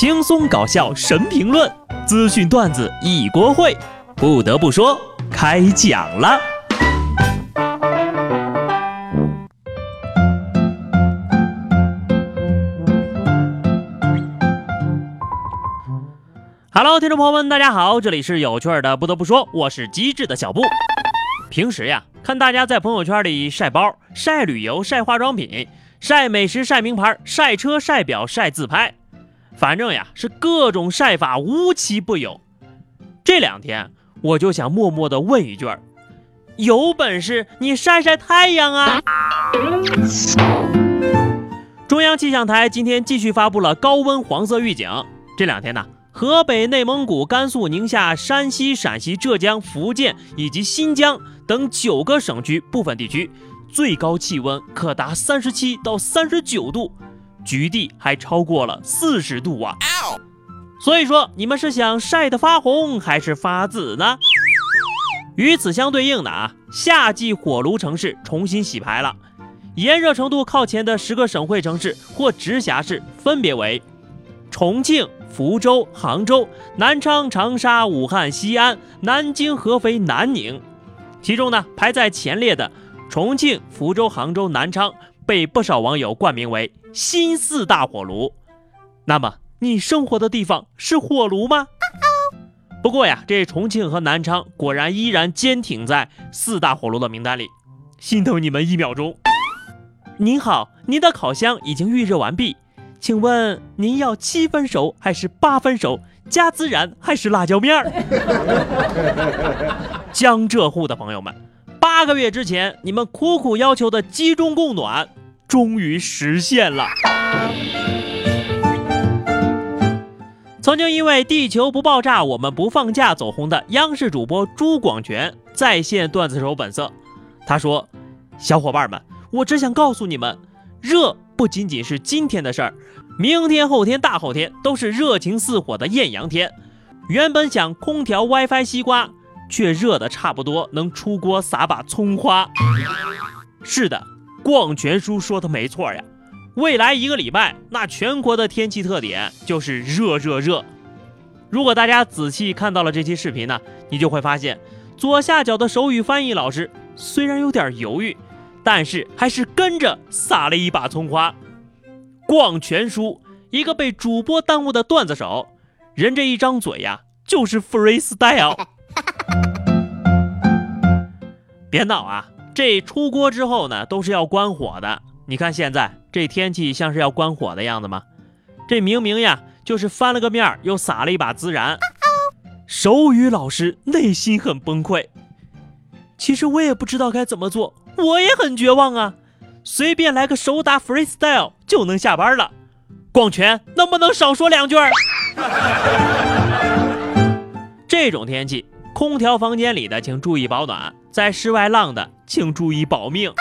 轻松搞笑神评论，资讯段子一锅烩。不得不说，开讲了。Hello，听众朋友们，大家好，这里是有趣的。不得不说，我是机智的小布。平时呀，看大家在朋友圈里晒包、晒旅游、晒化妆品、晒美食、晒名牌、晒车、晒表、晒自拍。反正呀，是各种晒法无奇不有。这两天，我就想默默的问一句儿：有本事你晒晒太阳啊！中央气象台今天继续发布了高温黄色预警。这两天呢，河北、内蒙古、甘肃、宁夏、山西、陕西、浙江、福建以及新疆等九个省区部分地区，最高气温可达三十七到三十九度。局地还超过了四十度啊！所以说，你们是想晒得发红还是发紫呢？与此相对应的啊，夏季火炉城市重新洗牌了，炎热程度靠前的十个省会城市或直辖市分别为重庆、福州、杭州、南昌、长沙、武汉、西安、南京、合肥、南宁。其中呢，排在前列的重庆、福州、杭州、南昌。被不少网友冠名为“新四大火炉”，那么你生活的地方是火炉吗？不过呀，这重庆和南昌果然依然坚挺在四大火炉的名单里，心疼你们一秒钟。您好，您的烤箱已经预热完毕，请问您要七分熟还是八分熟？加孜然还是辣椒面儿？江浙沪的朋友们，八个月之前你们苦苦要求的集中供暖。终于实现了！曾经因为“地球不爆炸，我们不放假”走红的央视主播朱广权再现段子手本色。他说：“小伙伴们，我只想告诉你们，热不仅仅是今天的事儿，明天、后天、大后天都是热情似火的艳阳天。原本想空调、WiFi、西瓜，却热的差不多能出锅撒把葱花。是的。”广泉叔说的没错呀，未来一个礼拜，那全国的天气特点就是热热热。如果大家仔细看到了这期视频呢，你就会发现，左下角的手语翻译老师虽然有点犹豫，但是还是跟着撒了一把葱花。广泉叔，一个被主播耽误的段子手，人这一张嘴呀，就是 freestyle。别闹啊！这出锅之后呢，都是要关火的。你看现在这天气像是要关火的样子吗？这明明呀，就是翻了个面，又撒了一把孜然。手语老师内心很崩溃。其实我也不知道该怎么做，我也很绝望啊。随便来个手打 freestyle 就能下班了。广泉能不能少说两句？这种天气。空调房间里的，请注意保暖；在室外浪的，请注意保命。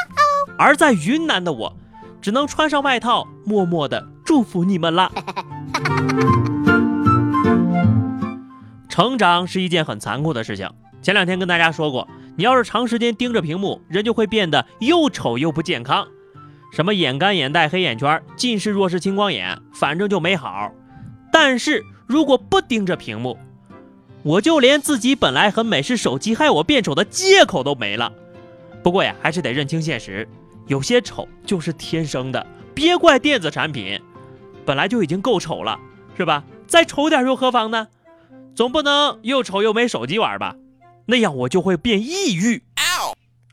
而在云南的我，只能穿上外套，默默的祝福你们了。成长是一件很残酷的事情。前两天跟大家说过，你要是长时间盯着屏幕，人就会变得又丑又不健康，什么眼干、眼袋、黑眼圈、近视、弱视、青光眼，反正就没好。但是如果不盯着屏幕，我就连自己本来很美是手机害我变丑的借口都没了。不过呀，还是得认清现实，有些丑就是天生的，别怪电子产品，本来就已经够丑了，是吧？再丑点又何妨呢？总不能又丑又没手机玩吧？那样我就会变抑郁。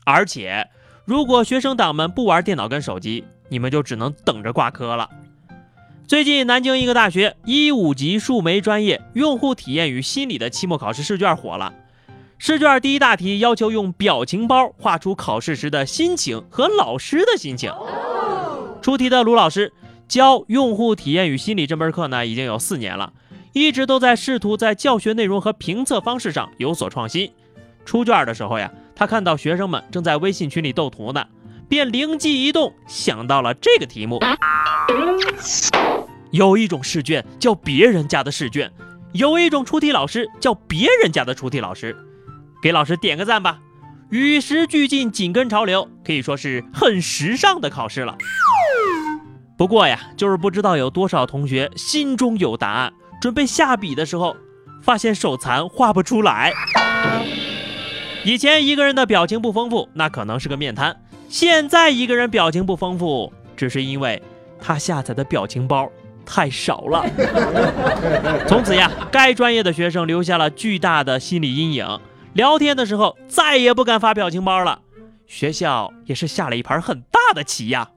而且，如果学生党们不玩电脑跟手机，你们就只能等着挂科了。最近，南京一个大学一五级数媒专业用户体验与心理的期末考试试卷火了。试卷第一大题要求用表情包画出考试时的心情和老师的心情。出题的卢老师教用户体验与心理这门课呢，已经有四年了，一直都在试图在教学内容和评测方式上有所创新。出卷的时候呀，他看到学生们正在微信群里斗图呢，便灵机一动，想到了这个题目。有一种试卷叫别人家的试卷，有一种出题老师叫别人家的出题老师，给老师点个赞吧！与时俱进，紧跟潮流，可以说是很时尚的考试了。不过呀，就是不知道有多少同学心中有答案，准备下笔的时候，发现手残画不出来。以前一个人的表情不丰富，那可能是个面瘫；现在一个人表情不丰富，只是因为他下载的表情包太少了。从此呀，该专业的学生留下了巨大的心理阴影，聊天的时候再也不敢发表情包了。学校也是下了一盘很大的棋呀。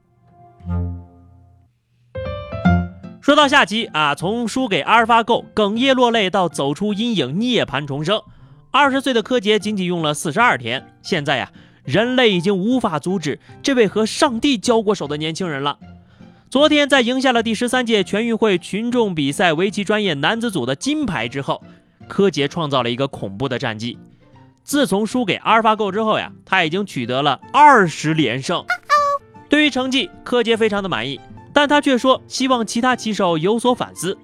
说到下棋啊，从输给阿尔法狗哽咽落泪到走出阴影涅槃重生。二十岁的柯洁仅仅用了四十二天，现在呀，人类已经无法阻止这位和上帝交过手的年轻人了。昨天在赢下了第十三届全运会群众比赛围棋专业男子组的金牌之后，柯洁创造了一个恐怖的战绩。自从输给阿尔法狗之后呀，他已经取得了二十连胜。对于成绩，柯洁非常的满意，但他却说希望其他棋手有所反思：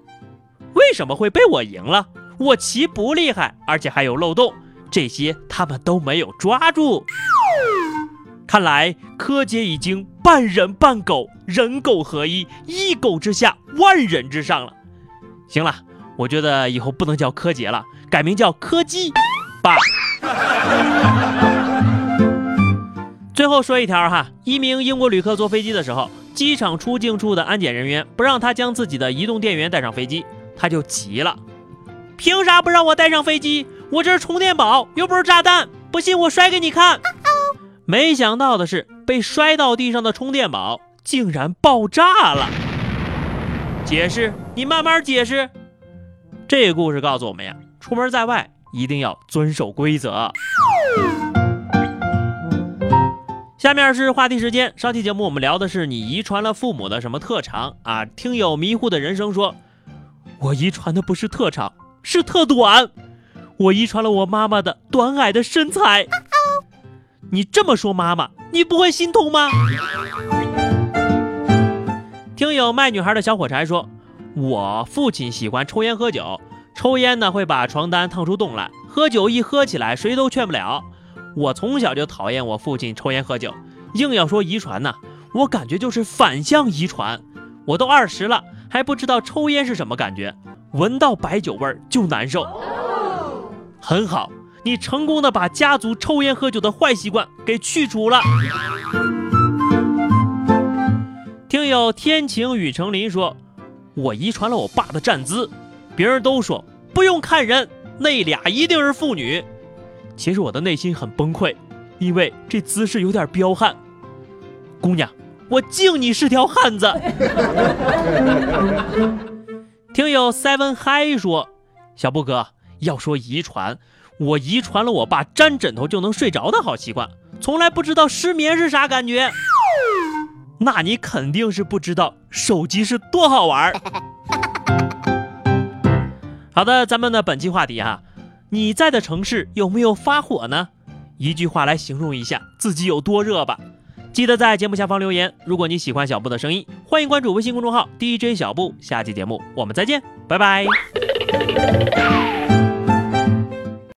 为什么会被我赢了？我棋不厉害，而且还有漏洞，这些他们都没有抓住。看来柯洁已经半人半狗，人狗合一，一狗之下，万人之上了。行了，我觉得以后不能叫柯洁了，改名叫柯基吧。最后说一条哈，一名英国旅客坐飞机的时候，机场出境处的安检人员不让他将自己的移动电源带上飞机，他就急了。凭啥不让我带上飞机？我这是充电宝，又不是炸弹。不信我摔给你看。没想到的是，被摔到地上的充电宝竟然爆炸了。解释？你慢慢解释。这故事告诉我们呀，出门在外一定要遵守规则。下面是话题时间。上期节目我们聊的是你遗传了父母的什么特长啊？听友迷糊的人生说，我遗传的不是特长。是特短，我遗传了我妈妈的短矮的身材。你这么说，妈妈，你不会心痛吗？听友卖女孩的小火柴说，我父亲喜欢抽烟喝酒，抽烟呢会把床单烫出洞来，喝酒一喝起来谁都劝不了。我从小就讨厌我父亲抽烟喝酒，硬要说遗传呢，我感觉就是反向遗传。我都二十了，还不知道抽烟是什么感觉。闻到白酒味儿就难受，很好，你成功的把家族抽烟喝酒的坏习惯给去除了。听友天晴雨成林说，我遗传了我爸的站姿，别人都说不用看人，那俩一定是妇女。其实我的内心很崩溃，因为这姿势有点彪悍。姑娘，我敬你是条汉子。听友 seven High 说，小布哥要说遗传，我遗传了我爸沾枕头就能睡着的好习惯，从来不知道失眠是啥感觉。那你肯定是不知道手机是多好玩儿。好的，咱们的本期话题哈，你在的城市有没有发火呢？一句话来形容一下自己有多热吧。记得在节目下方留言。如果你喜欢小布的声音，欢迎关注微信公众号 DJ 小布。下期节目我们再见，拜拜。